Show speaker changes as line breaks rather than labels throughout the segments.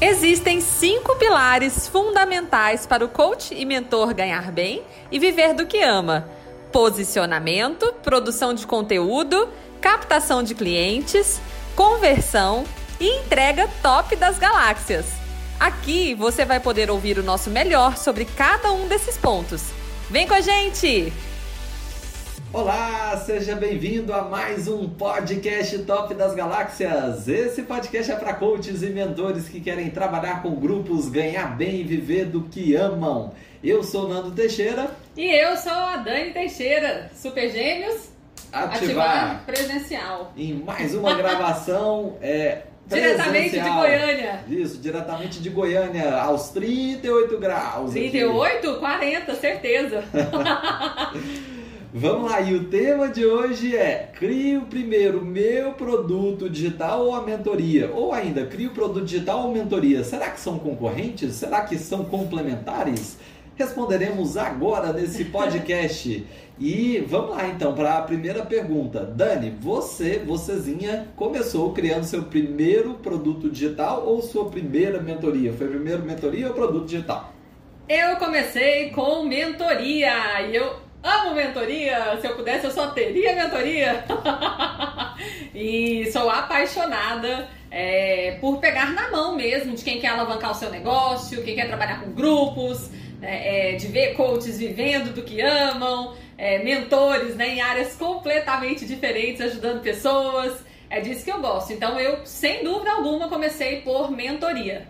Existem cinco pilares fundamentais para o coach e mentor ganhar bem e viver do que ama: posicionamento, produção de conteúdo, captação de clientes, conversão e entrega top das galáxias. Aqui você vai poder ouvir o nosso melhor sobre cada um desses pontos. Vem com a gente!
Olá, seja bem-vindo a mais um podcast Top das Galáxias. Esse podcast é para coaches e mentores que querem trabalhar com grupos, ganhar bem e viver do que amam. Eu sou Nando Teixeira.
E eu sou a Dani Teixeira. Super Gêmeos.
Ativar,
ativar presencial.
Em mais uma gravação. É,
Diretamente de Goiânia.
Isso, diretamente de Goiânia, aos 38 graus.
38? Aqui. 40, certeza.
Vamos lá, e o tema de hoje é crio primeiro meu produto digital ou a mentoria? Ou ainda, crio produto digital ou mentoria? Será que são concorrentes? Será que são complementares? Responderemos agora nesse podcast. e vamos lá então para a primeira pergunta. Dani, você, vocêzinha, começou criando seu primeiro produto digital ou sua primeira mentoria? Foi primeiro mentoria ou produto digital?
Eu comecei com mentoria e eu Amo mentoria, se eu pudesse eu só teria mentoria. e sou apaixonada é, por pegar na mão mesmo de quem quer alavancar o seu negócio, quem quer trabalhar com grupos, é, é, de ver coaches vivendo do que amam, é, mentores né, em áreas completamente diferentes, ajudando pessoas. É disso que eu gosto. Então eu, sem dúvida alguma, comecei por mentoria.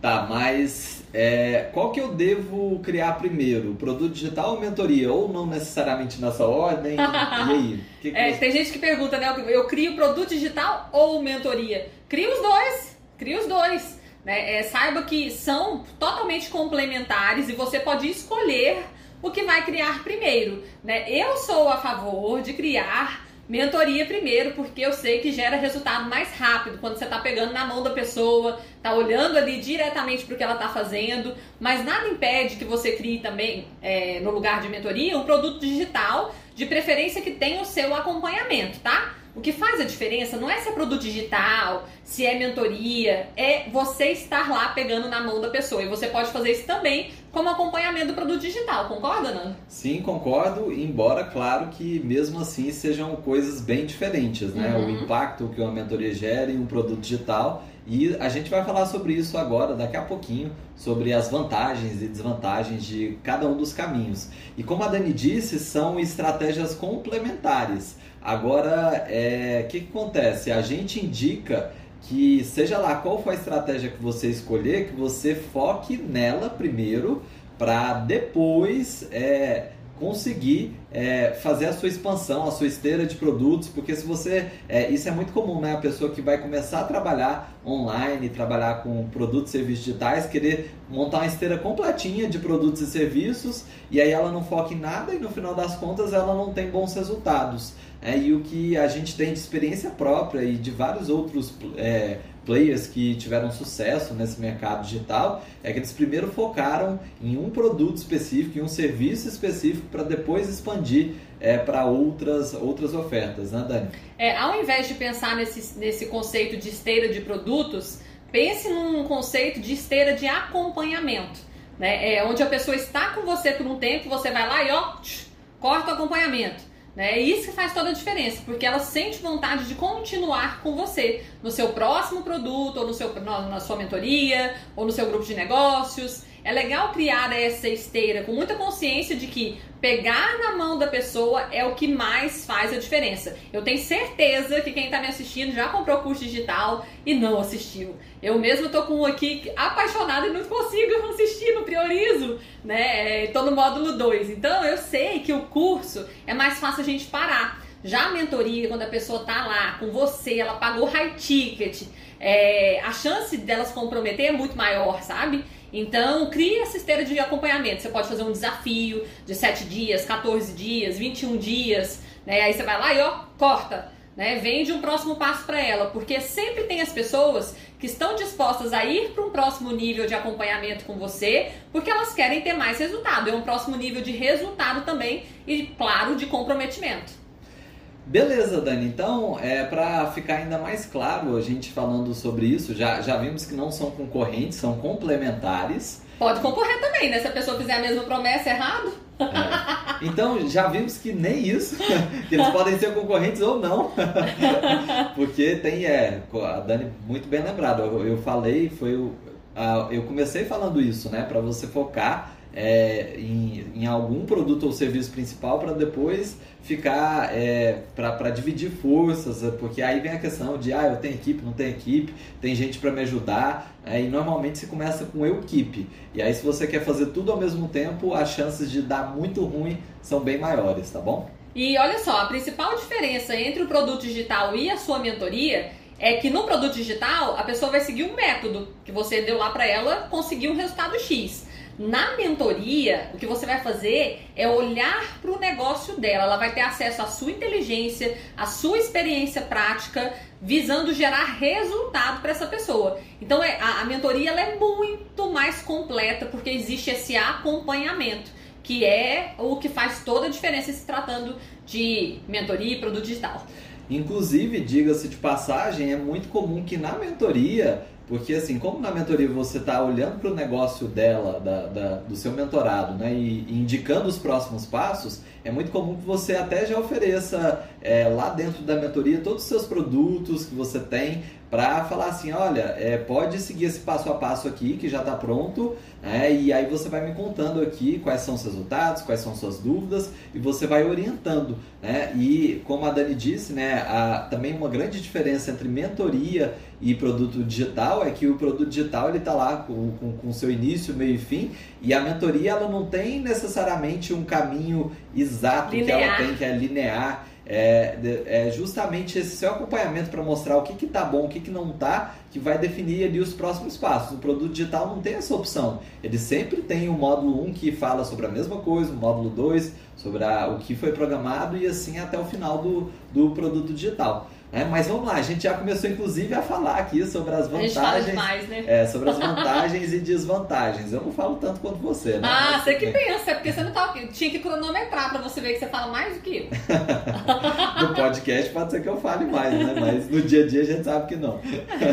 Tá, mas é, qual que eu devo criar primeiro? Produto digital ou mentoria? Ou não necessariamente nessa ordem? e aí?
Que que é, você... Tem gente que pergunta, né? Eu crio produto digital ou mentoria? Cria os dois. Cria os dois. Né? É, saiba que são totalmente complementares e você pode escolher o que vai criar primeiro. Né? Eu sou a favor de criar Mentoria primeiro, porque eu sei que gera resultado mais rápido quando você está pegando na mão da pessoa, tá olhando ali diretamente para o que ela está fazendo, mas nada impede que você crie também, é, no lugar de mentoria, um produto digital, de preferência que tenha o seu acompanhamento, tá? O que faz a diferença não é se é produto digital, se é mentoria, é você estar lá pegando na mão da pessoa. E você pode fazer isso também como acompanhamento do produto digital, concorda, Nando?
Sim, concordo, embora, claro, que mesmo assim sejam coisas bem diferentes, né? Uhum. O impacto que uma mentoria gera em um produto digital. E a gente vai falar sobre isso agora, daqui a pouquinho, sobre as vantagens e desvantagens de cada um dos caminhos. E como a Dani disse, são estratégias complementares. Agora, o é, que, que acontece? A gente indica que, seja lá qual for a estratégia que você escolher, que você foque nela primeiro, para depois é, conseguir é, fazer a sua expansão, a sua esteira de produtos, porque se você. É, isso é muito comum, né? A pessoa que vai começar a trabalhar online, trabalhar com produtos e serviços digitais, querer montar uma esteira completinha de produtos e serviços, e aí ela não foca em nada e no final das contas ela não tem bons resultados. É, e o que a gente tem de experiência própria e de vários outros é, players que tiveram sucesso nesse mercado digital é que eles primeiro focaram em um produto específico, em um serviço específico, para depois expandir é, para outras, outras ofertas, né, Dani?
É, ao invés de pensar nesse, nesse conceito de esteira de produtos, pense num conceito de esteira de acompanhamento. Né? É, onde a pessoa está com você por um tempo, você vai lá e ó, tch, corta o acompanhamento. É isso que faz toda a diferença, porque ela sente vontade de continuar com você no seu próximo produto, ou no seu, na sua mentoria, ou no seu grupo de negócios. É legal criar essa esteira com muita consciência de que pegar na mão da pessoa é o que mais faz a diferença. Eu tenho certeza que quem está me assistindo já comprou curso digital e não assistiu. Eu mesmo tô com um aqui apaixonada e não consigo assistir, não priorizo, né? Tô no módulo 2. Então eu sei que o curso é mais fácil a gente parar. Já a mentoria, quando a pessoa tá lá com você, ela pagou high ticket, é, a chance dela se comprometer é muito maior, sabe? Então, cria essa esteira de acompanhamento. Você pode fazer um desafio de 7 dias, 14 dias, 21 dias, né? Aí você vai lá e ó, corta, né? Vende um próximo passo para ela, porque sempre tem as pessoas que estão dispostas a ir para um próximo nível de acompanhamento com você, porque elas querem ter mais resultado. É um próximo nível de resultado também e, claro, de comprometimento.
Beleza, Dani. Então, é, para ficar ainda mais claro, a gente falando sobre isso, já, já vimos que não são concorrentes, são complementares.
Pode concorrer também, né? Se a pessoa fizer a mesma promessa errado.
É. Então, já vimos que nem isso, que eles podem ser concorrentes ou não. Porque tem, é, a Dani muito bem lembrado, eu, eu falei, foi o, eu comecei falando isso, né? Para você focar é, em, em, algum produto ou serviço principal para depois ficar é, para dividir forças, porque aí vem a questão de ah, eu tenho equipe, não tenho equipe, tem gente para me ajudar, é, e normalmente se começa com eu equipe. E aí se você quer fazer tudo ao mesmo tempo, as chances de dar muito ruim são bem maiores, tá bom?
E olha só, a principal diferença entre o produto digital e a sua mentoria é que no produto digital a pessoa vai seguir um método que você deu lá para ela conseguir um resultado X. Na mentoria, o que você vai fazer é olhar para o negócio dela. Ela vai ter acesso à sua inteligência, à sua experiência prática, visando gerar resultado para essa pessoa. Então, é, a, a mentoria ela é muito mais completa porque existe esse acompanhamento, que é o que faz toda a diferença se tratando de mentoria e produto digital.
Inclusive, diga-se de passagem, é muito comum que na mentoria porque, assim, como na mentoria você está olhando para o negócio dela, da, da, do seu mentorado, né, e, e, indicando os próximos passos, é muito comum que você até já ofereça é, lá dentro da mentoria todos os seus produtos que você tem para falar assim, olha, é, pode seguir esse passo a passo aqui que já está pronto, né? e aí você vai me contando aqui quais são os resultados, quais são suas dúvidas, e você vai orientando. Né? E como a Dani disse, né, também uma grande diferença entre mentoria e produto digital é que o produto digital ele está lá com, com, com seu início, meio e fim, e a mentoria ela não tem necessariamente um caminho exato linear. que ela tem, que é linear. É, é justamente esse seu acompanhamento para mostrar o que que tá bom, o que que não tá, que vai definir ali os próximos passos. O produto digital não tem essa opção. Ele sempre tem o módulo 1 que fala sobre a mesma coisa, o módulo 2 sobre a, o que foi programado e assim até o final do, do produto digital. É, mas vamos lá, a gente já começou inclusive a falar aqui sobre as vantagens.
Demais, né?
é, sobre as vantagens e desvantagens. Eu não falo tanto quanto você, né?
Ah, mas, você que é. pensa, é porque você não tá, tinha que cronometrar para você ver que você fala mais do que eu.
no podcast pode ser que eu fale mais, né? Mas no dia a dia a gente sabe que não.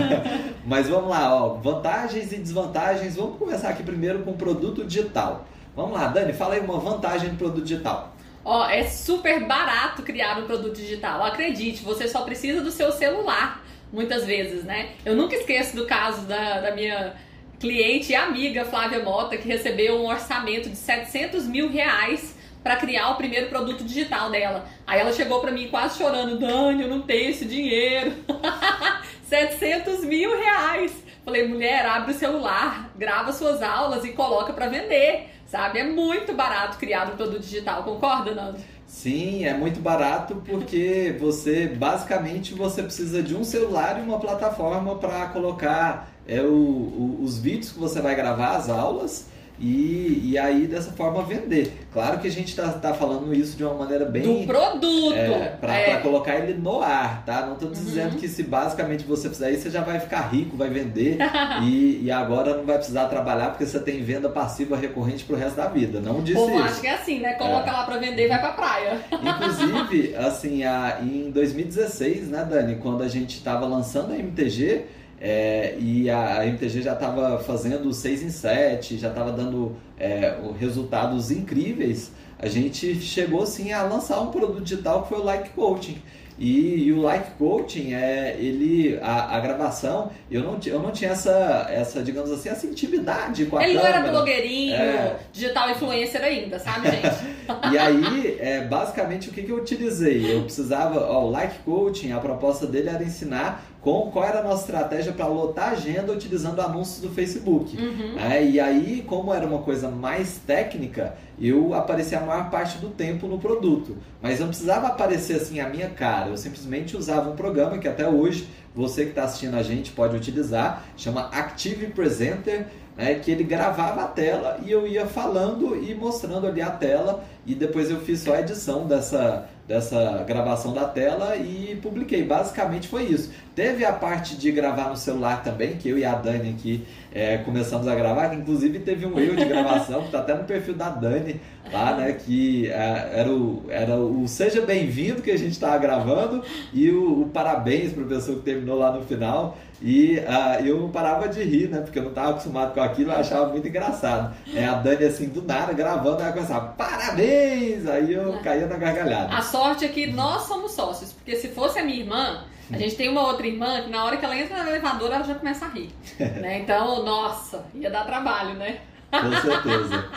mas vamos lá, ó, vantagens e desvantagens. Vamos começar aqui primeiro com o produto digital. Vamos lá, Dani, fala aí uma vantagem do produto digital.
Ó, é super barato criar um produto digital. Acredite, você só precisa do seu celular, muitas vezes, né? Eu nunca esqueço do caso da, da minha cliente e amiga Flávia Mota, que recebeu um orçamento de 700 mil reais para criar o primeiro produto digital dela. Aí ela chegou para mim quase chorando, Dani, eu não tenho esse dinheiro. 700 mil reais. Falei, mulher, abre o celular, grava suas aulas e coloca para vender sabe? É muito barato criar um produto digital, concorda, Nando?
Sim, é muito barato porque você basicamente você precisa de um celular e uma plataforma para colocar é, o, o, os vídeos que você vai gravar, as aulas e, e aí dessa forma vender. Claro que a gente está tá falando isso de uma maneira bem.
Do produto!
É, para é. colocar ele no ar, tá? Não estou dizendo uhum. que se basicamente você fizer isso, você já vai ficar rico, vai vender e, e agora não vai precisar trabalhar porque você tem venda passiva recorrente pro resto da vida. Não disse Bom, isso.
acho que é assim, né? Coloca é. lá para vender e vai pra praia.
Inclusive, assim, a, em 2016, né, Dani, quando a gente estava lançando a MTG é, e a, a, MTG já estava fazendo 6 em 7, já estava dando é, resultados incríveis. A gente chegou sim a lançar um produto digital que foi o Like Coaching. E, e, o Like Coaching, é, ele, a, a, gravação, eu não, eu não tinha essa, essa, digamos assim, essa intimidade com a
ele
câmera.
Ele não era blogueirinho, é. digital influencer ainda, sabe, gente?
e aí, é, basicamente, o que, que eu utilizei? Eu precisava, ó, o Like Coaching, a proposta dele era ensinar com qual era a nossa estratégia para lotar a agenda utilizando anúncios do Facebook. Uhum. É, e aí, como era uma coisa mais técnica, eu aparecia a maior parte do tempo no produto. Mas não precisava aparecer assim a minha cara, eu simplesmente usava um programa que até hoje você que está assistindo a gente pode utilizar, chama Active Presenter né, que ele gravava a tela e eu ia falando e mostrando ali a tela e depois eu fiz só a edição dessa, dessa gravação da tela e publiquei. Basicamente foi isso. Teve a parte de gravar no celular também, que eu e a Dani aqui é, começamos a gravar, que inclusive teve um erro de gravação, que tá até no perfil da Dani lá, né? Que é, era, o, era o Seja Bem-vindo que a gente estava gravando e o, o parabéns para a pessoa que terminou lá no final. E uh, eu não parava de rir, né? Porque eu não estava acostumado com aquilo, eu achava muito engraçado. É, a Dani, assim, do nada, gravando, ela começava, parabéns! Aí eu caía na gargalhada.
A sorte é que nós somos sócios, porque se fosse a minha irmã, a gente tem uma outra irmã que na hora que ela entra no elevador, ela já começa a rir. né? Então, nossa, ia dar trabalho, né?
Com certeza.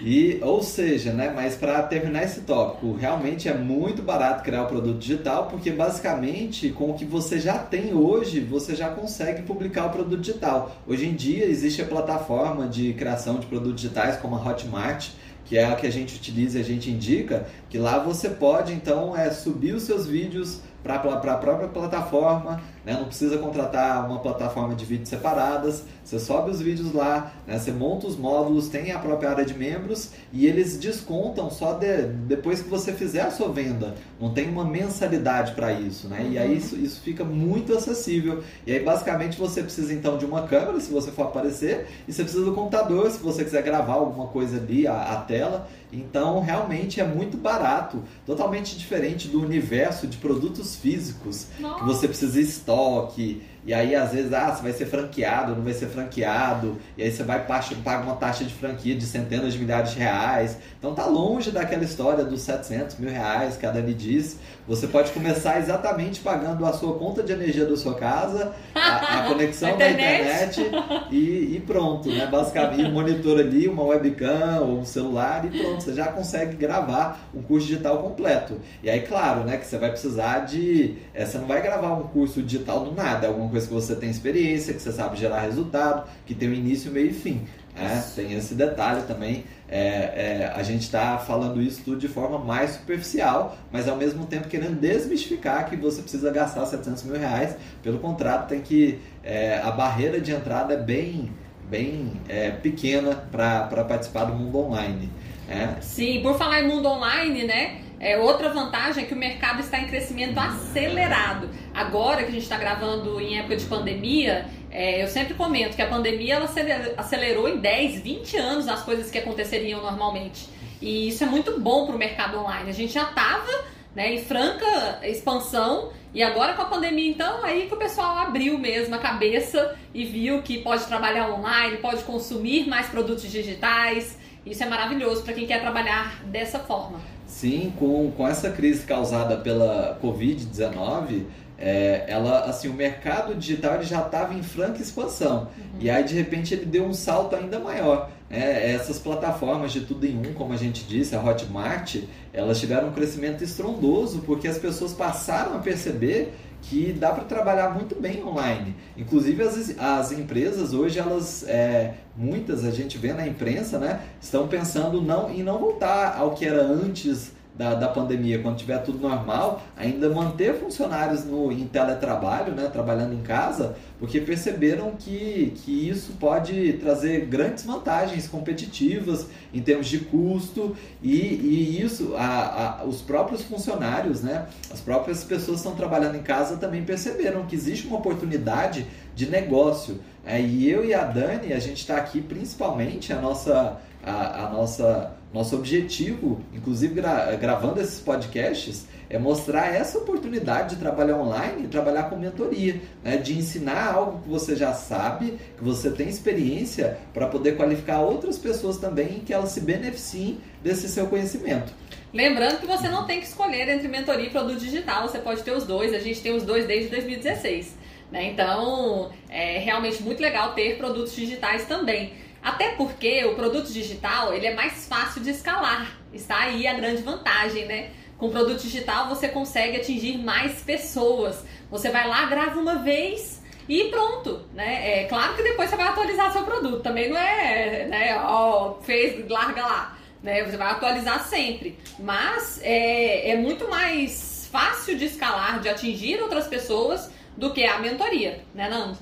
E, ou seja, né, mas para terminar esse tópico, realmente é muito barato criar o um produto digital, porque basicamente com o que você já tem hoje, você já consegue publicar o produto digital. Hoje em dia existe a plataforma de criação de produtos digitais como a Hotmart, que é a que a gente utiliza e a gente indica, que lá você pode então é subir os seus vídeos para a própria plataforma, né? não precisa contratar uma plataforma de vídeos separadas, você sobe os vídeos lá, né? você monta os módulos, tem a própria área de membros e eles descontam só de, depois que você fizer a sua venda, não tem uma mensalidade para isso, né? e aí uhum. isso, isso fica muito acessível, e aí basicamente você precisa então de uma câmera, se você for aparecer, e você precisa do computador, se você quiser gravar alguma coisa ali, a, a tela, então, realmente é muito barato, totalmente diferente do universo de produtos físicos, Nossa. que você precisa de estoque, e aí, às vezes, ah, você vai ser franqueado, não vai ser franqueado. E aí você vai pagar uma taxa de franquia de centenas de milhares de reais. Então tá longe daquela história dos 700 mil reais que a Dani disse. Você pode começar exatamente pagando a sua conta de energia da sua casa, a, a conexão internet. da internet e, e, pronto, né? Basicamente, um monitor ali, uma webcam ou um celular e pronto. Você já consegue gravar um curso digital completo. E aí, claro, né, que você vai precisar de... É, você não vai gravar um curso digital do nada, é alguma coisa que você tem experiência, que você sabe gerar resultado, que tem um início, meio e fim. É, tem esse detalhe também. É, é, a gente está falando isso tudo de forma mais superficial, mas ao mesmo tempo querendo desmistificar que você precisa gastar 700 mil reais. Pelo contrato, tem que é, a barreira de entrada é bem, bem é, pequena para participar do mundo online.
É. Sim, por falar em mundo online, né? É, outra vantagem é que o mercado está em crescimento acelerado. Agora que a gente está gravando em época de pandemia, é, eu sempre comento que a pandemia ela acelerou em 10, 20 anos as coisas que aconteceriam normalmente. E isso é muito bom para o mercado online. A gente já estava né, em franca expansão e agora com a pandemia, então, aí que o pessoal abriu mesmo a cabeça e viu que pode trabalhar online, pode consumir mais produtos digitais. Isso é maravilhoso para quem quer trabalhar dessa forma.
Sim, com, com essa crise causada pela Covid-19, é, ela, assim, o mercado digital ele já estava em franca expansão uhum. e aí de repente ele deu um salto ainda maior. Né? Essas plataformas de tudo em um, como a gente disse, a Hotmart, elas tiveram um crescimento estrondoso porque as pessoas passaram a perceber que dá para trabalhar muito bem online. Inclusive as, as empresas hoje, elas, é, muitas a gente vê na imprensa, né, estão pensando não, em não voltar ao que era antes da, da pandemia, quando tiver tudo normal, ainda manter funcionários no, em teletrabalho, né, trabalhando em casa, porque perceberam que, que isso pode trazer grandes vantagens competitivas em termos de custo e, e isso, a, a, os próprios funcionários, né, as próprias pessoas que estão trabalhando em casa também perceberam que existe uma oportunidade de negócio. É, e eu e a Dani, a gente está aqui principalmente, a nossa, a, a nossa nosso objetivo, inclusive gra gravando esses podcasts, é mostrar essa oportunidade de trabalhar online e trabalhar com mentoria, né? de ensinar algo que você já sabe, que você tem experiência, para poder qualificar outras pessoas também que elas se beneficiem desse seu conhecimento.
Lembrando que você não tem que escolher entre mentoria e produto digital, você pode ter os dois, a gente tem os dois desde 2016. Né? Então, é realmente muito legal ter produtos digitais também. Até porque o produto digital ele é mais fácil de escalar. Está aí a grande vantagem, né? Com o produto digital você consegue atingir mais pessoas. Você vai lá, grava uma vez e pronto, né? É claro que depois você vai atualizar seu produto. Também não é, né? Ó, fez, larga lá. Né? Você vai atualizar sempre. Mas é, é muito mais fácil de escalar, de atingir outras pessoas do que a mentoria, né, Nando?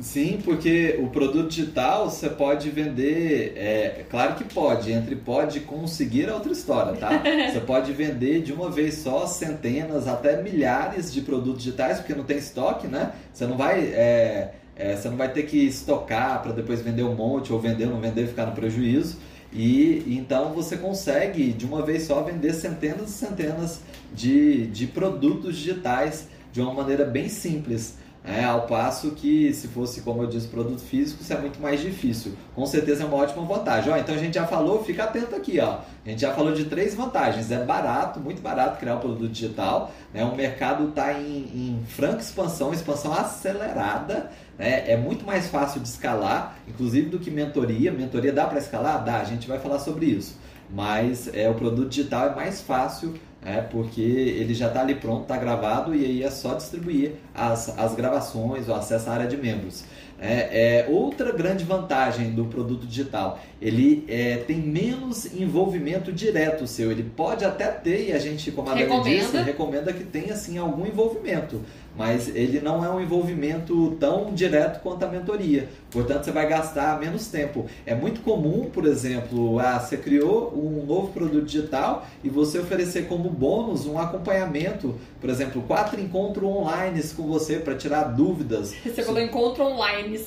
Sim, porque o produto digital você pode vender, é claro que pode, entre pode conseguir é outra história, tá? Você pode vender de uma vez só centenas, até milhares de produtos digitais, porque não tem estoque, né? Você não vai, é, é, você não vai ter que estocar para depois vender um monte, ou vender, não vender, ficar no prejuízo. E então você consegue de uma vez só vender centenas e centenas de, de produtos digitais de uma maneira bem simples. É, ao passo que, se fosse, como eu disse, produto físico, isso é muito mais difícil. Com certeza é uma ótima vantagem. Ó, então a gente já falou, fica atento aqui. Ó. A gente já falou de três vantagens. É barato, muito barato criar um produto digital. Né? O mercado está em, em franca expansão, expansão acelerada. Né? É muito mais fácil de escalar, inclusive do que mentoria. Mentoria dá para escalar? Dá, a gente vai falar sobre isso. Mas é, o produto digital é mais fácil é, porque ele já está ali pronto, está gravado e aí é só distribuir as, as gravações, o acesso à área de membros. É, é, outra grande vantagem do produto digital, ele é, tem menos envolvimento direto seu. Ele pode até ter, e a gente, como a Dani disse, recomenda que tenha assim, algum envolvimento mas ele não é um envolvimento tão direto quanto a mentoria. Portanto, você vai gastar menos tempo. É muito comum, por exemplo, ah, você criou um novo produto digital e você oferecer como bônus um acompanhamento, por exemplo, quatro encontros online com você para tirar dúvidas.
Você falou encontro online.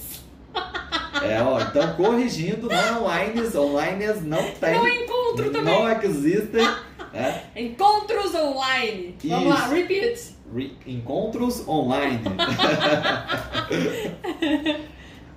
É, ó, então corrigindo, não online, online não tem.
Não encontro também.
Não existem.
É. Encontros online. Vamos Isso. lá, repeat
encontros online.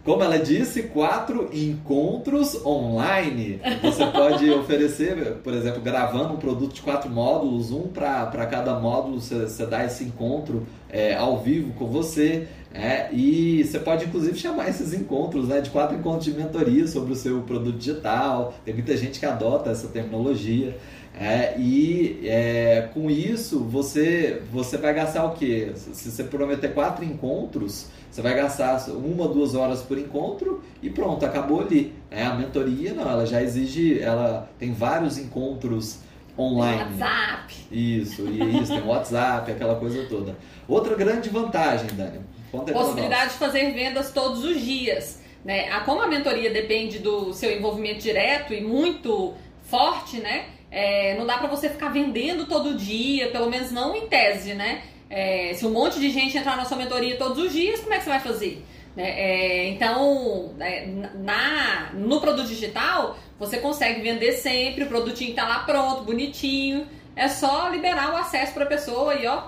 Como ela disse, quatro encontros online. Você pode oferecer, por exemplo, gravando um produto de quatro módulos, um para cada módulo, você, dá esse encontro é, ao vivo com você. É, e você pode inclusive chamar esses encontros né, de quatro encontros de mentoria sobre o seu produto digital. Tem muita gente que adota essa terminologia. É, e é, com isso você, você vai gastar o quê? Se você prometer quatro encontros, você vai gastar uma, duas horas por encontro e pronto, acabou ali. É, a mentoria não, ela já exige, ela tem vários encontros online.
WhatsApp.
Isso, e isso, tem WhatsApp, aquela coisa toda. Outra grande vantagem, Dani.
Possibilidade de fazer vendas todos os dias. Né? Como a mentoria depende do seu envolvimento direto e muito forte, né? É, não dá para você ficar vendendo todo dia, pelo menos não em tese, né? É, se um monte de gente entrar na sua mentoria todos os dias, como é que você vai fazer? Né? É, então, é, na, no produto digital, você consegue vender sempre, o produtinho está lá pronto, bonitinho. É só liberar o acesso para a pessoa e ó,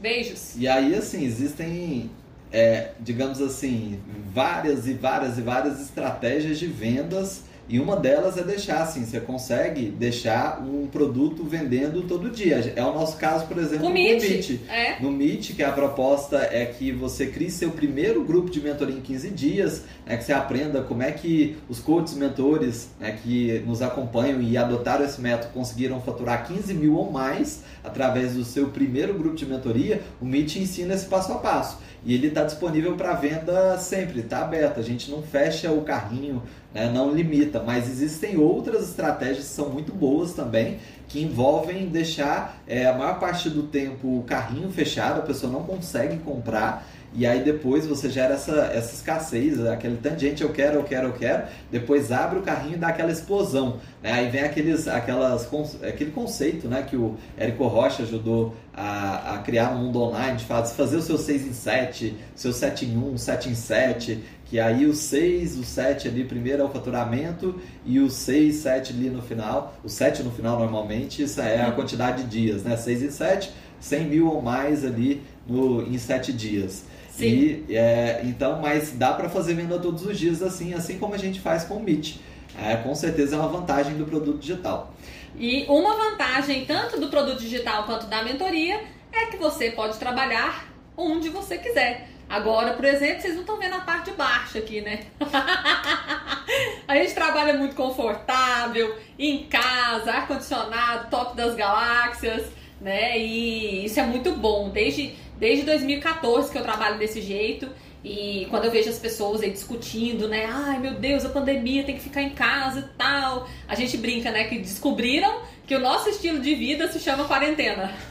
beijos.
E aí, assim, existem, é, digamos assim, várias e várias e várias estratégias de vendas e uma delas é deixar assim, você consegue deixar um produto vendendo todo dia. É o nosso caso, por exemplo,
no
Meet.
Meet.
É. No Meet, que a proposta é que você crie seu primeiro grupo de mentoria em 15 dias, né, que você aprenda como é que os coaches mentores né, que nos acompanham e adotaram esse método conseguiram faturar 15 mil ou mais através do seu primeiro grupo de mentoria. O Meet ensina esse passo a passo. E ele está disponível para venda sempre, está aberto. A gente não fecha o carrinho, né, não limita, mas existem outras estratégias que são muito boas também, que envolvem deixar é, a maior parte do tempo o carrinho fechado, a pessoa não consegue comprar e aí depois você gera essa, essa escassez, aquele tanto de gente eu quero, eu quero, eu quero, depois abre o carrinho e dá aquela explosão. Né? Aí vem aqueles, aquelas, aquele conceito né, que o Érico Rocha ajudou a, a criar no mundo online, de fazer o seu 6 em 7, seu 7 em 1, 7 em 7, que aí o 6, o 7 ali primeiro é o faturamento e o 6, 7 ali no final, o 7 no final normalmente, isso é a quantidade de dias, né? 6 e 7, 100 mil ou mais ali no, em 7 dias.
Sim.
E, é, então, mas dá para fazer venda todos os dias assim, assim como a gente faz com o Meet. É, com certeza é uma vantagem do produto digital.
E uma vantagem tanto do produto digital quanto da mentoria é que você pode trabalhar onde você quiser. Agora, por exemplo, vocês não estão vendo a parte de baixo aqui, né? a gente trabalha muito confortável, em casa, ar-condicionado, top das galáxias, né? E isso é muito bom. Desde desde 2014 que eu trabalho desse jeito. E quando eu vejo as pessoas aí discutindo, né? Ai meu Deus, a pandemia tem que ficar em casa e tal. A gente brinca, né? Que descobriram que o nosso estilo de vida se chama quarentena.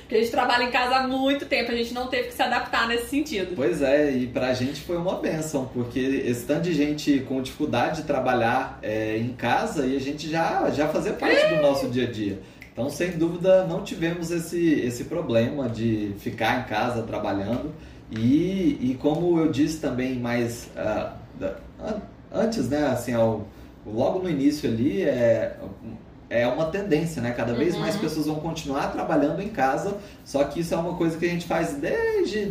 Porque a gente trabalha em casa há muito tempo, a gente não teve que se adaptar nesse sentido.
Pois é, e pra gente foi uma benção, porque esse tanto de gente com dificuldade de trabalhar é, em casa e a gente já, já fazia parte do nosso dia a dia. Então, sem dúvida, não tivemos esse, esse problema de ficar em casa trabalhando. E, e como eu disse também mais uh, antes, né, assim, ao, logo no início ali, é, é uma tendência, né? Cada vez uhum. mais pessoas vão continuar trabalhando em casa, só que isso é uma coisa que a gente faz desde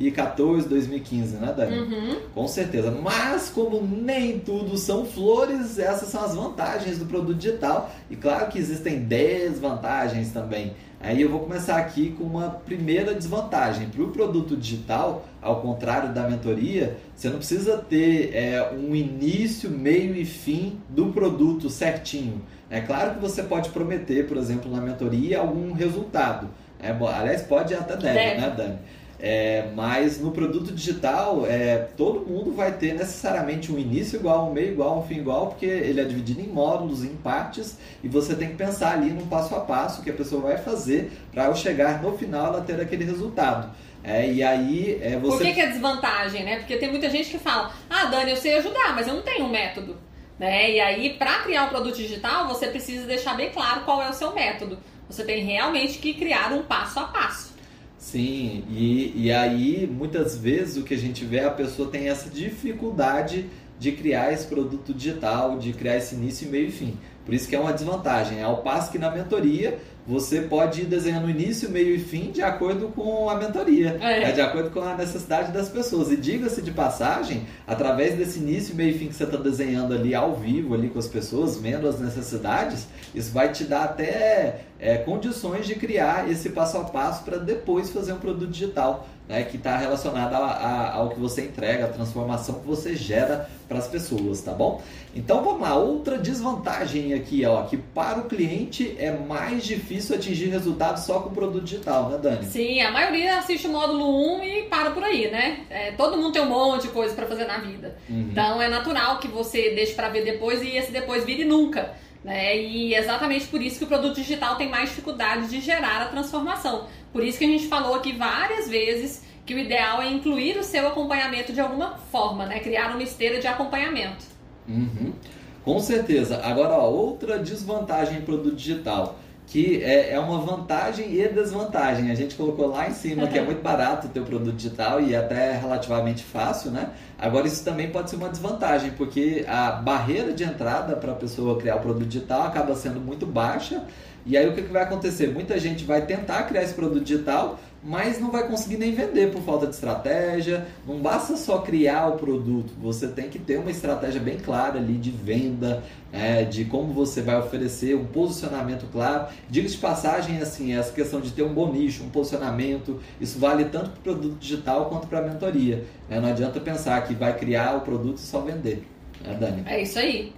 2014, 2015, né, Dani?
Uhum.
Com certeza. Mas como nem tudo são flores, essas são as vantagens do produto digital. E claro que existem desvantagens também. Aí eu vou começar aqui com uma primeira desvantagem. Para o produto digital, ao contrário da mentoria, você não precisa ter é, um início, meio e fim do produto certinho. É claro que você pode prometer, por exemplo, na mentoria algum resultado. É, aliás, pode até deve, deve. né, Dani? É, mas no produto digital, é, todo mundo vai ter necessariamente um início igual, um meio igual, um fim igual, porque ele é dividido em módulos, em partes, e você tem que pensar ali no passo a passo que a pessoa vai fazer para chegar no final ela ter aquele resultado. É, e aí é, você.
Por que, que é desvantagem, né? Porque tem muita gente que fala: Ah, Dani, eu sei ajudar, mas eu não tenho um método. Né? E aí, para criar um produto digital, você precisa deixar bem claro qual é o seu método. Você tem realmente que criar um passo a passo.
Sim, e, e aí muitas vezes o que a gente vê, a pessoa tem essa dificuldade de criar esse produto digital, de criar esse início, meio e fim. Por isso que é uma desvantagem. Ao passo que na mentoria você pode ir desenhando início, meio e fim de acordo com a mentoria, é. Né? de acordo com a necessidade das pessoas. E diga-se de passagem, através desse início, meio e fim que você está desenhando ali ao vivo ali com as pessoas, vendo as necessidades, isso vai te dar até é, condições de criar esse passo a passo para depois fazer um produto digital né, que está relacionada a, a, ao que você entrega, a transformação que você gera para as pessoas, tá bom? Então vamos lá, outra desvantagem aqui, ó, que para o cliente é mais difícil atingir resultados só com o produto digital, né, Dani?
Sim, a maioria assiste o módulo 1 e para por aí, né? É, todo mundo tem um monte de coisa para fazer na vida. Uhum. Então é natural que você deixe para ver depois e esse depois vire nunca. Né? E exatamente por isso que o produto digital tem mais dificuldade de gerar a transformação. Por isso que a gente falou aqui várias vezes que o ideal é incluir o seu acompanhamento de alguma forma, né? Criar uma esteira de acompanhamento.
Uhum. Com certeza. Agora, ó, outra desvantagem em produto digital, que é, é, uma vantagem e desvantagem. A gente colocou lá em cima que é muito barato ter o produto digital e até relativamente fácil, né? Agora, isso também pode ser uma desvantagem, porque a barreira de entrada para a pessoa criar o produto digital acaba sendo muito baixa e aí o que, que vai acontecer? Muita gente vai tentar criar esse produto digital, mas não vai conseguir nem vender por falta de estratégia. Não basta só criar o produto, você tem que ter uma estratégia bem clara ali de venda, é, de como você vai oferecer, um posicionamento claro. Diga de passagem, assim, essa questão de ter um bom nicho, um posicionamento, isso vale tanto para o produto digital quanto para a mentoria. Né? Não adianta pensar que vai criar o produto e só vender. Né, Dani?
É isso aí.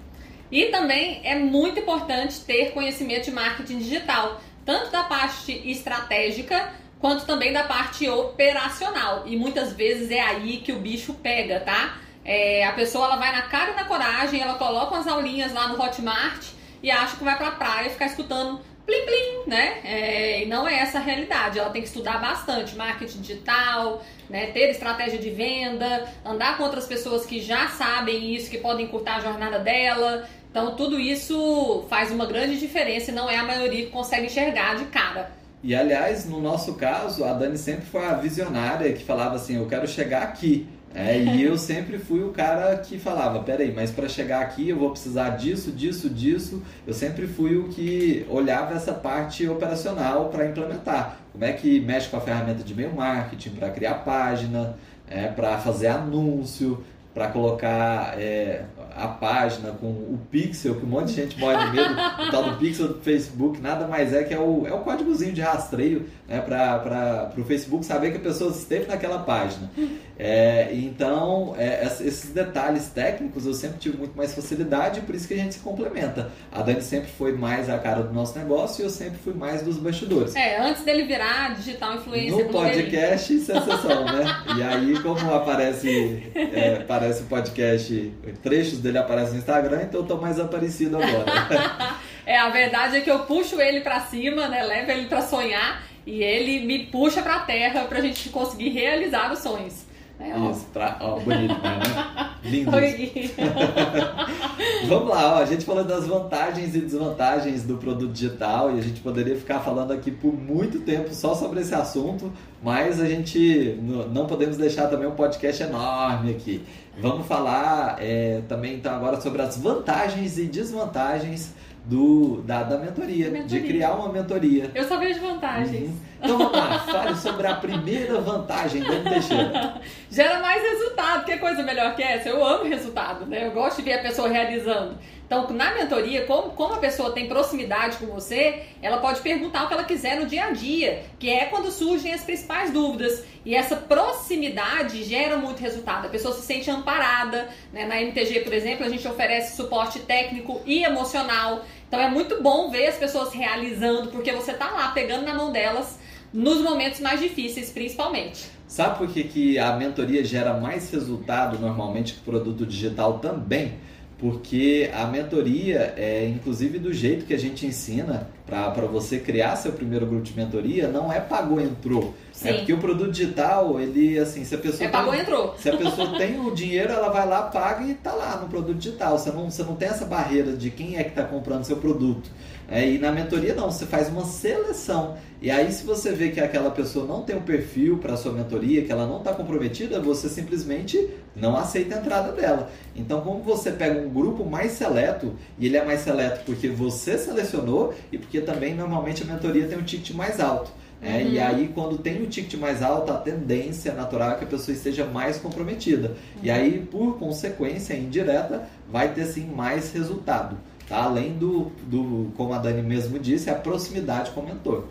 E também é muito importante ter conhecimento de marketing digital, tanto da parte estratégica quanto também da parte operacional. E muitas vezes é aí que o bicho pega, tá? É, a pessoa ela vai na cara e na coragem, ela coloca umas aulinhas lá no Hotmart e acha que vai pra praia ficar escutando plim plim, né? É, e não é essa a realidade. Ela tem que estudar bastante marketing digital, né? ter estratégia de venda, andar com outras pessoas que já sabem isso, que podem encurtar a jornada dela. Então, tudo isso faz uma grande diferença e não é a maioria que consegue enxergar de cara.
E, aliás, no nosso caso, a Dani sempre foi a visionária que falava assim: eu quero chegar aqui. É, e eu sempre fui o cara que falava, peraí, mas para chegar aqui eu vou precisar disso, disso, disso. Eu sempre fui o que olhava essa parte operacional para implementar. Como é que mexe com a ferramenta de e-mail marketing para criar página, é, para fazer anúncio, para colocar é, a página com o pixel, que um monte de gente morre de medo, o tal do pixel do Facebook, nada mais é que é o, é o códigozinho de rastreio né, para o Facebook saber que a pessoa esteve naquela página. É, então, é, esses detalhes técnicos eu sempre tive muito mais facilidade por isso que a gente se complementa. A Dani sempre foi mais a cara do nosso negócio e eu sempre fui mais dos bastidores.
É, antes dele virar digital influencer.
No podcast, sensação, né? E aí, como aparece, é, aparece o podcast, trechos dele aparecem no Instagram, então eu tô mais aparecido agora.
é, a verdade é que eu puxo ele para cima, né? Levo ele para sonhar e ele me puxa para a terra para a gente conseguir realizar os sonhos.
É, Isso, pra, ó, bonito, né? Lindo. Vamos lá, ó, a gente falou das vantagens e desvantagens do produto digital e a gente poderia ficar falando aqui por muito tempo só sobre esse assunto, mas a gente não podemos deixar também um podcast enorme aqui. Vamos falar é, também então agora sobre as vantagens e desvantagens do, da, da mentoria, mentoria, de criar uma mentoria.
Eu só vejo vantagens. Uhum.
Então vamos lá, fale sobre a primeira vantagem da Teixeira.
Gera mais resultado, que coisa melhor que essa? Eu amo resultado, né? Eu gosto de ver a pessoa realizando. Então, na mentoria, como, como a pessoa tem proximidade com você, ela pode perguntar o que ela quiser no dia a dia, que é quando surgem as principais dúvidas. E essa proximidade gera muito resultado. A pessoa se sente amparada. Né? Na MTG, por exemplo, a gente oferece suporte técnico e emocional. Então, é muito bom ver as pessoas realizando, porque você está lá pegando na mão delas nos momentos mais difíceis, principalmente.
Sabe por que, que a mentoria gera mais resultado normalmente que o produto digital também? Porque a mentoria, é, inclusive do jeito que a gente ensina para você criar seu primeiro grupo de mentoria, não é pagou, entrou. É Sim. É porque o produto digital, ele, assim, se a pessoa.
É tem, pagou, entrou.
Se a pessoa tem o dinheiro, ela vai lá, paga e tá lá no produto digital. Você não, você não tem essa barreira de quem é que está comprando seu produto. É, e na mentoria, não, você faz uma seleção. E aí, se você vê que aquela pessoa não tem o um perfil para sua mentoria, que ela não está comprometida, você simplesmente não aceita a entrada dela. Então, como você pega um grupo mais seleto, e ele é mais seleto porque você selecionou e porque também normalmente a mentoria tem um ticket mais alto. É, uhum. E aí, quando tem o ticket mais alto, a tendência natural é que a pessoa esteja mais comprometida. Uhum. E aí, por consequência indireta, vai ter sim mais resultado. Tá? Além do, do, como a Dani mesmo disse, a proximidade com o mentor.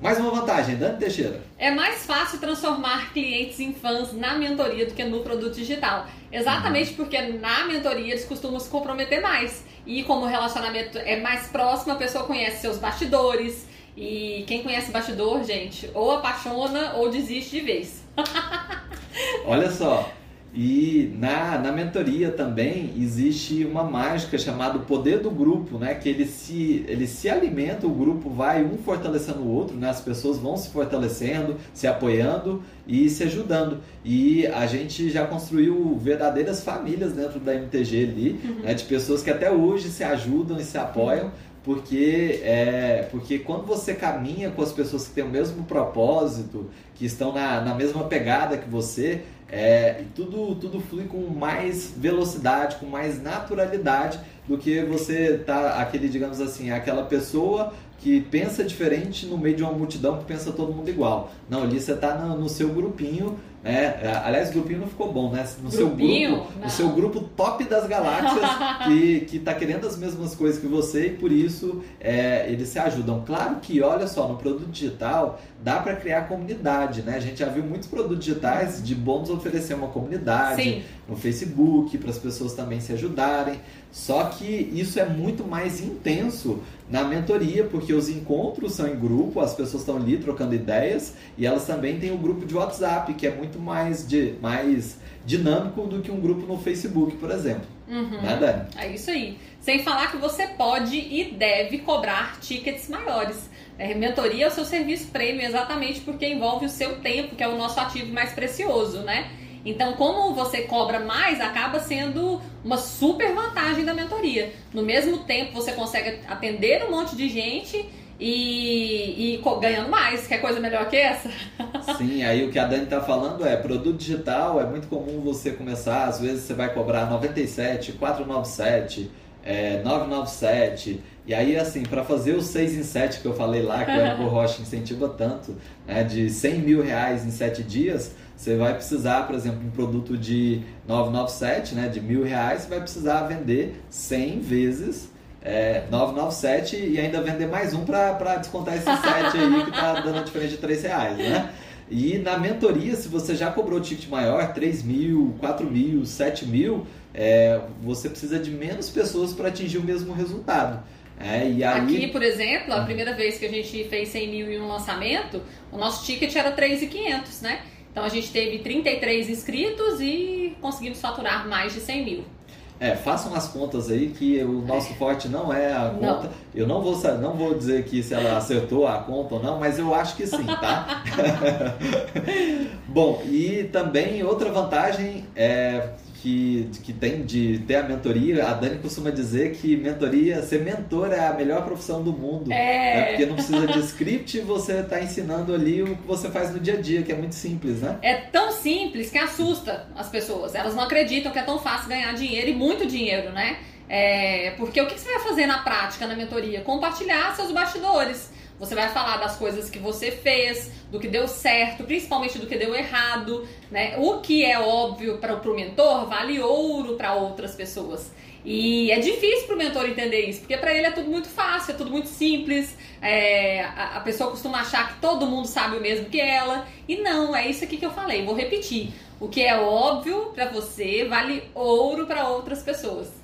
Mais uma vantagem, Dani Teixeira.
É mais fácil transformar clientes em fãs na mentoria do que no produto digital. Exatamente uhum. porque na mentoria eles costumam se comprometer mais. E como o relacionamento é mais próximo, a pessoa conhece seus bastidores. E quem conhece bastidor, gente, ou apaixona ou desiste de vez.
Olha só, e na, na mentoria também existe uma mágica chamada poder do grupo, né? Que ele se, ele se alimenta, o grupo vai um fortalecendo o outro, né? As pessoas vão se fortalecendo, se apoiando e se ajudando. E a gente já construiu verdadeiras famílias dentro da MTG ali, uhum. né? De pessoas que até hoje se ajudam e se apoiam porque é porque quando você caminha com as pessoas que têm o mesmo propósito, que estão na, na mesma pegada que você, é, tudo, tudo flui com mais velocidade, com mais naturalidade do que você tá aquele, digamos assim, aquela pessoa que pensa diferente no meio de uma multidão que pensa todo mundo igual. Não, ali você está no, no seu grupinho né? Aliás, grupinho não ficou bom, né? No grupinho? seu grupo, não. no seu grupo top das galáxias que, que tá querendo as mesmas coisas que você e por isso é, eles se ajudam. Claro que, olha só, no produto digital dá para criar comunidade, né? A gente já viu muitos produtos digitais de bônus oferecer uma comunidade Sim. no Facebook para as pessoas também se ajudarem. Só que isso é muito mais intenso na mentoria, porque os encontros são em grupo, as pessoas estão ali trocando ideias e elas também têm o grupo de WhatsApp, que é muito mais, de, mais dinâmico do que um grupo no Facebook, por exemplo.
Uhum. Né, Dani? É isso aí. Sem falar que você pode e deve cobrar tickets maiores. É, mentoria é o seu serviço prêmio, exatamente porque envolve o seu tempo, que é o nosso ativo mais precioso, né? Então, como você cobra mais, acaba sendo uma super vantagem da mentoria. No mesmo tempo, você consegue atender um monte de gente e, e ganhando mais. Quer coisa melhor que essa?
Sim, aí o que a Dani está falando é produto digital, é muito comum você começar, às vezes você vai cobrar 97, 497, é, 997. E aí, assim, para fazer o 6 em 7 que eu falei lá, que o Érico Rocha incentiva tanto, né, de 100 mil reais em 7 dias, você vai precisar, por exemplo, um produto de 997, né, de mil reais, você vai precisar vender 100 vezes é, 997 e ainda vender mais um para descontar esse 7 aí que tá dando a diferença de 3 reais, né? E na mentoria, se você já cobrou ticket maior, 3 mil, 4 mil, 7 mil, é, você precisa de menos pessoas para atingir o mesmo resultado. É, aí...
Aqui, por exemplo, a primeira vez que a gente fez 100 mil em um lançamento, o nosso ticket era 3.500, né? Então a gente teve 33 inscritos e conseguimos faturar mais de 100 mil.
É, façam as contas aí que o nosso forte não é a conta. Não. Eu não vou, não vou dizer que se ela acertou a conta ou não, mas eu acho que sim, tá? Bom, e também outra vantagem é que, que tem de ter a mentoria, a Dani costuma dizer que mentoria, ser mentor é a melhor profissão do mundo. É. é porque não precisa de script, você está ensinando ali o que você faz no dia a dia, que é muito simples, né?
É tão simples que assusta as pessoas. Elas não acreditam que é tão fácil ganhar dinheiro e muito dinheiro, né? É, porque o que você vai fazer na prática, na mentoria? Compartilhar seus bastidores. Você vai falar das coisas que você fez, do que deu certo, principalmente do que deu errado, né? O que é óbvio para o mentor vale ouro para outras pessoas. E é difícil para o mentor entender isso, porque para ele é tudo muito fácil, é tudo muito simples. É, a, a, pessoa costuma achar que todo mundo sabe o mesmo que ela. E não, é isso aqui que eu falei, vou repetir. O que é óbvio para você vale ouro para outras pessoas.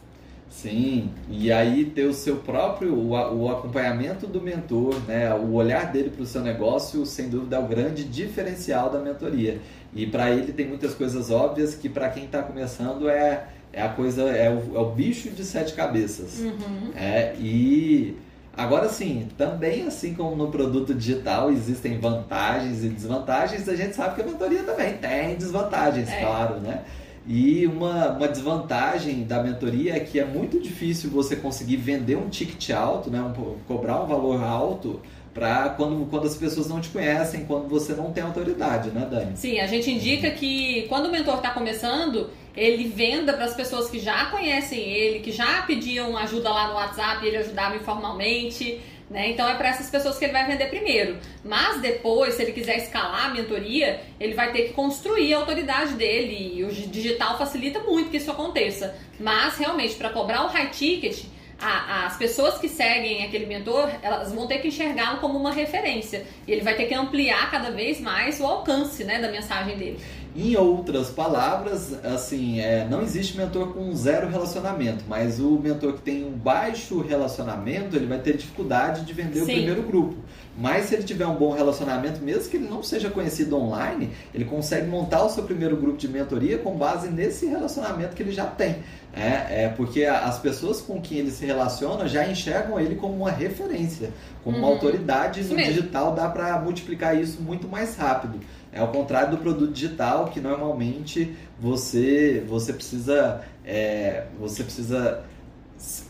Sim, e aí ter o seu próprio, o, o acompanhamento do mentor, né, o olhar dele para o seu negócio, sem dúvida é o grande diferencial da mentoria. E para ele tem muitas coisas óbvias que para quem está começando é, é a coisa, é o, é o bicho de sete cabeças. Uhum. É, e agora sim, também assim como no produto digital existem vantagens e desvantagens, a gente sabe que a mentoria também tem desvantagens, é. claro, né? E uma, uma desvantagem da mentoria é que é muito difícil você conseguir vender um ticket alto, né? Um, cobrar um valor alto para quando, quando as pessoas não te conhecem, quando você não tem autoridade, né, Dani?
Sim, a gente indica que quando o mentor está começando, ele venda para as pessoas que já conhecem ele, que já pediam ajuda lá no WhatsApp ele ajudava informalmente. Né? Então é para essas pessoas que ele vai vender primeiro. Mas depois, se ele quiser escalar a mentoria, ele vai ter que construir a autoridade dele. E o digital facilita muito que isso aconteça. Mas realmente, para cobrar um high ticket, a, as pessoas que seguem aquele mentor, elas vão ter que enxergá-lo como uma referência. E ele vai ter que ampliar cada vez mais o alcance né, da mensagem dele.
Em outras palavras, assim, é, não existe mentor com zero relacionamento, mas o mentor que tem um baixo relacionamento, ele vai ter dificuldade de vender Sim. o primeiro grupo. Mas se ele tiver um bom relacionamento, mesmo que ele não seja conhecido online, ele consegue montar o seu primeiro grupo de mentoria com base nesse relacionamento que ele já tem. É, é porque as pessoas com quem ele se relaciona já enxergam ele como uma referência, como uma uhum. autoridade no digital, dá para multiplicar isso muito mais rápido. É ao contrário do produto digital, que normalmente você, você precisa é, você precisa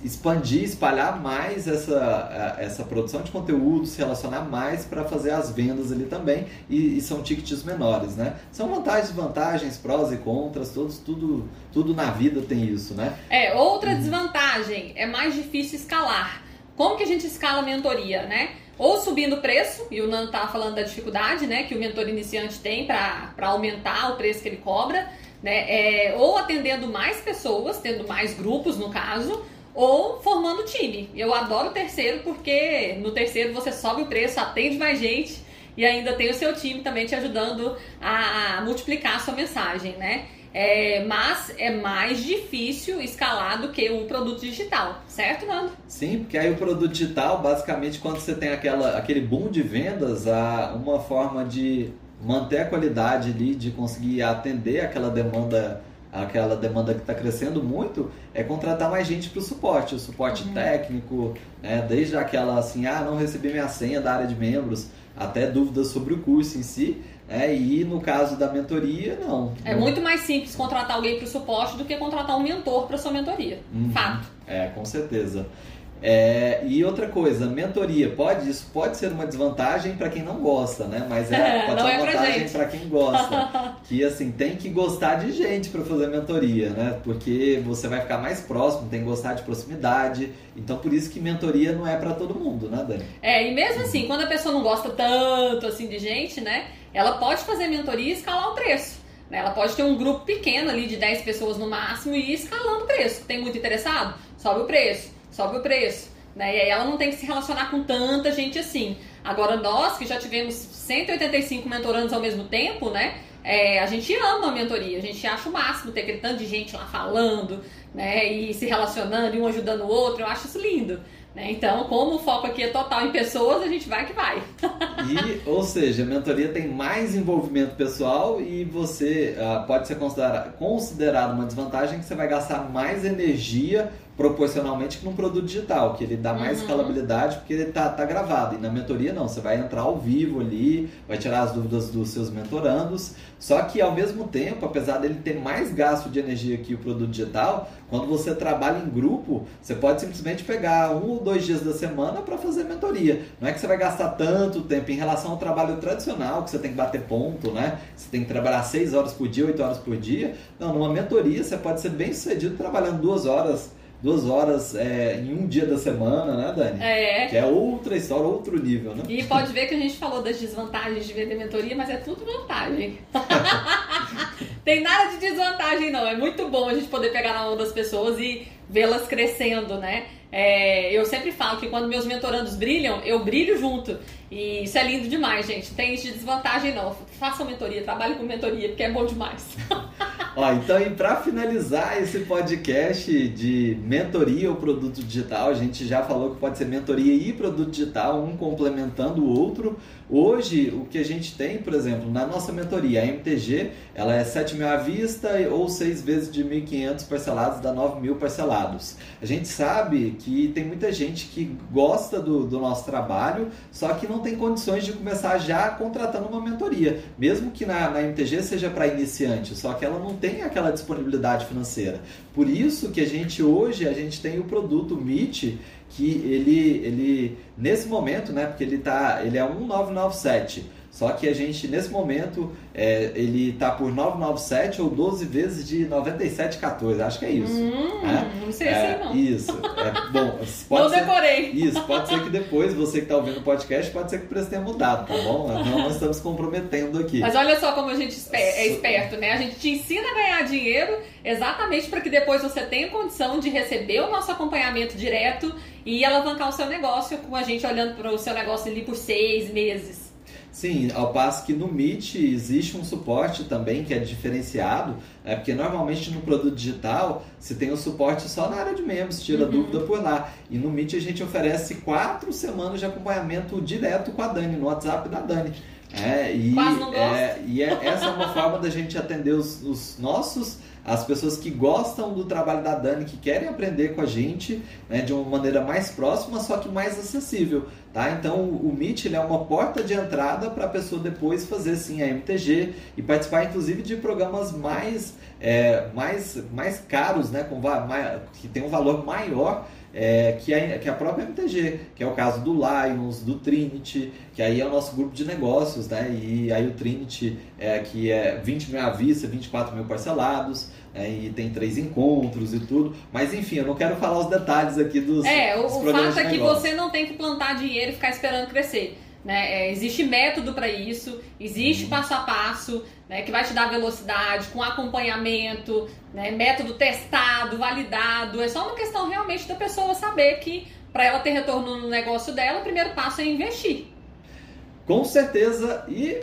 expandir, espalhar mais essa, essa produção de conteúdo, se relacionar mais para fazer as vendas ali também e, e, são tickets menores, né? São vantagens, vantagens, prós e contras, todos, tudo, tudo na vida tem isso, né?
É, outra uhum. desvantagem é mais difícil escalar. Como que a gente escala a mentoria, né? Ou subindo o preço, e o Nando tá falando da dificuldade, né, que o mentor iniciante tem para aumentar o preço que ele cobra, né, é, ou atendendo mais pessoas, tendo mais grupos no caso, ou formando time. Eu adoro o terceiro porque no terceiro você sobe o preço, atende mais gente e ainda tem o seu time também te ajudando a multiplicar a sua mensagem, né? É, mas é mais difícil escalar do que o produto digital, certo, Nando?
Sim, porque aí o produto digital, basicamente, quando você tem aquela, aquele boom de vendas, há uma forma de manter a qualidade ali, de conseguir atender aquela demanda aquela demanda que está crescendo muito é contratar mais gente para o suporte, o suporte uhum. técnico, né? desde aquela assim, ah, não recebi minha senha da área de membros, até dúvidas sobre o curso em si. É, e no caso da mentoria, não.
É muito mais simples contratar alguém para o suporte do que contratar um mentor para sua mentoria. Uhum. Fato.
É, com certeza. É, e outra coisa, mentoria, pode isso pode ser uma desvantagem para quem não gosta, né? Mas é, pode ser uma é vantagem para quem gosta. que assim, tem que gostar de gente para fazer mentoria, né? Porque você vai ficar mais próximo, tem que gostar de proximidade. Então por isso que mentoria não é para todo mundo, né, Dani?
É, e mesmo assim, quando a pessoa não gosta tanto assim de gente, né? Ela pode fazer mentoria e escalar o preço. Né? Ela pode ter um grupo pequeno ali de 10 pessoas no máximo e ir escalando o preço. Tem muito interessado? Sobe o preço sobe o preço. Né? E aí ela não tem que se relacionar com tanta gente assim. Agora, nós que já tivemos 185 mentorandos ao mesmo tempo, né? É, a gente ama a mentoria, a gente acha o máximo ter aquele tanto de gente lá falando, né? E se relacionando, e um ajudando o outro, eu acho isso lindo. Né? Então, como o foco aqui é total em pessoas, a gente vai que vai.
e, ou seja, a mentoria tem mais envolvimento pessoal e você uh, pode ser considerado, considerado uma desvantagem que você vai gastar mais energia proporcionalmente que num produto digital, que ele dá mais uhum. escalabilidade porque ele tá, tá gravado. E na mentoria não, você vai entrar ao vivo ali, vai tirar as dúvidas dos seus mentorandos. Só que ao mesmo tempo, apesar dele ter mais gasto de energia que o produto digital, quando você trabalha em grupo, você pode simplesmente pegar um ou dois dias da semana para fazer mentoria. Não é que você vai gastar tanto tempo em relação ao trabalho tradicional, que você tem que bater ponto, né? Você tem que trabalhar seis horas por dia, oito horas por dia. Não, numa mentoria você pode ser bem sucedido trabalhando duas horas duas horas é, em um dia da semana, né, Dani?
É.
Que é outra história, outro nível, né?
E pode ver que a gente falou das desvantagens de vender mentoria, mas é tudo vantagem. Tem nada de desvantagem, não. É muito bom a gente poder pegar na mão das pessoas e vê-las crescendo, né? É, eu sempre falo que quando meus mentorandos brilham, eu brilho junto. E isso é lindo demais, gente. Tem isso de desvantagem, não. Façam mentoria, trabalhem com mentoria, porque é bom demais.
Ó, então, e para finalizar esse podcast de mentoria ou produto digital, a gente já falou que pode ser mentoria e produto digital, um complementando o outro. Hoje, o que a gente tem, por exemplo, na nossa mentoria, a MTG, ela é 7 mil à vista ou 6 vezes de 1.500 parcelados, dá 9 mil parcelados. A gente sabe que tem muita gente que gosta do, do nosso trabalho, só que não tem condições de começar já contratando uma mentoria. Mesmo que na, na MTG seja para iniciante, só que ela não tem aquela disponibilidade financeira. Por isso que a gente hoje, a gente tem o produto Meet, que ele, ele nesse momento, né, porque ele tá, ele é 1997, só que a gente, nesse momento, é, ele tá por 997 ou 12 vezes de 97,14. Acho que é isso.
Hum,
né?
Não sei é, assim, não.
Isso. É, bom,
pode não ser, decorei.
Isso, pode ser que depois, você que está ouvindo o podcast, pode ser que o preço tenha mudado, tá bom? Não, nós estamos comprometendo aqui.
Mas olha só como a gente é esperto, né? A gente te ensina a ganhar dinheiro exatamente para que depois você tenha condição de receber o nosso acompanhamento direto e alavancar o seu negócio com a gente olhando para o seu negócio ali por seis meses.
Sim, ao passo que no Meet existe um suporte também que é diferenciado, é porque normalmente no produto digital se tem o suporte só na área de membros, tira uhum. dúvida por lá. E no Meet a gente oferece quatro semanas de acompanhamento direto com a Dani, no WhatsApp da Dani. É, e. É, e é, essa é uma forma da gente atender os, os nossos as pessoas que gostam do trabalho da Dani, que querem aprender com a gente né, de uma maneira mais próxima, só que mais acessível. Tá? Então o Meet é uma porta de entrada para a pessoa depois fazer sim a MTG e participar inclusive de programas mais, é, mais, mais caros, né, com, mais, que tem um valor maior é, que, a, que a própria MTG, que é o caso do Lions, do Trinity, que aí é o nosso grupo de negócios, né? E aí o Trinity, é, que é 20 mil à vista, 24 mil parcelados, é, e tem três encontros e tudo. Mas enfim, eu não quero falar os detalhes aqui dos.
É,
o,
dos o fato é que você não tem que plantar dinheiro e ficar esperando crescer. Né? É, existe método para isso, existe uhum. passo a passo, né, que vai te dar velocidade, com acompanhamento, né, método testado, validado. É só uma questão realmente da pessoa saber que para ela ter retorno no negócio dela, o primeiro passo é investir.
Com certeza, e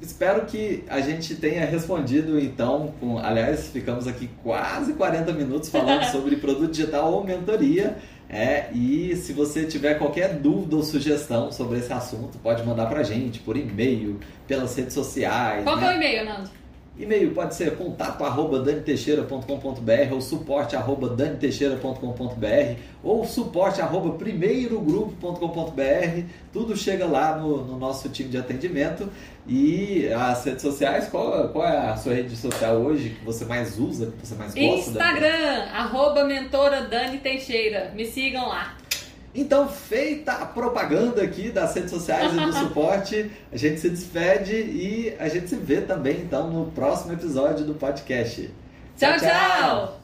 espero que a gente tenha respondido então, com, aliás, ficamos aqui quase 40 minutos falando sobre produto digital ou mentoria. É, e se você tiver qualquer dúvida ou sugestão sobre esse assunto, pode mandar pra gente por e-mail, pelas redes sociais.
Qual né? é o e-mail, Nando?
E-mail pode ser contato arroba daniteixeira.com.br ou suporte arroba daniteixeira.com.br ou suporte arroba primeirogrupo.com.br. Tudo chega lá no, no, nosso time de atendimento. E as redes sociais, qual, qual é a sua rede social hoje que você mais usa, que você mais gosta?
Instagram, arroba mentora Dani Teixeira. Me sigam lá.
Então, feita a propaganda aqui das redes sociais e do suporte, a gente se despede e a gente se vê também então no próximo episódio do podcast.
tchau! tchau. tchau.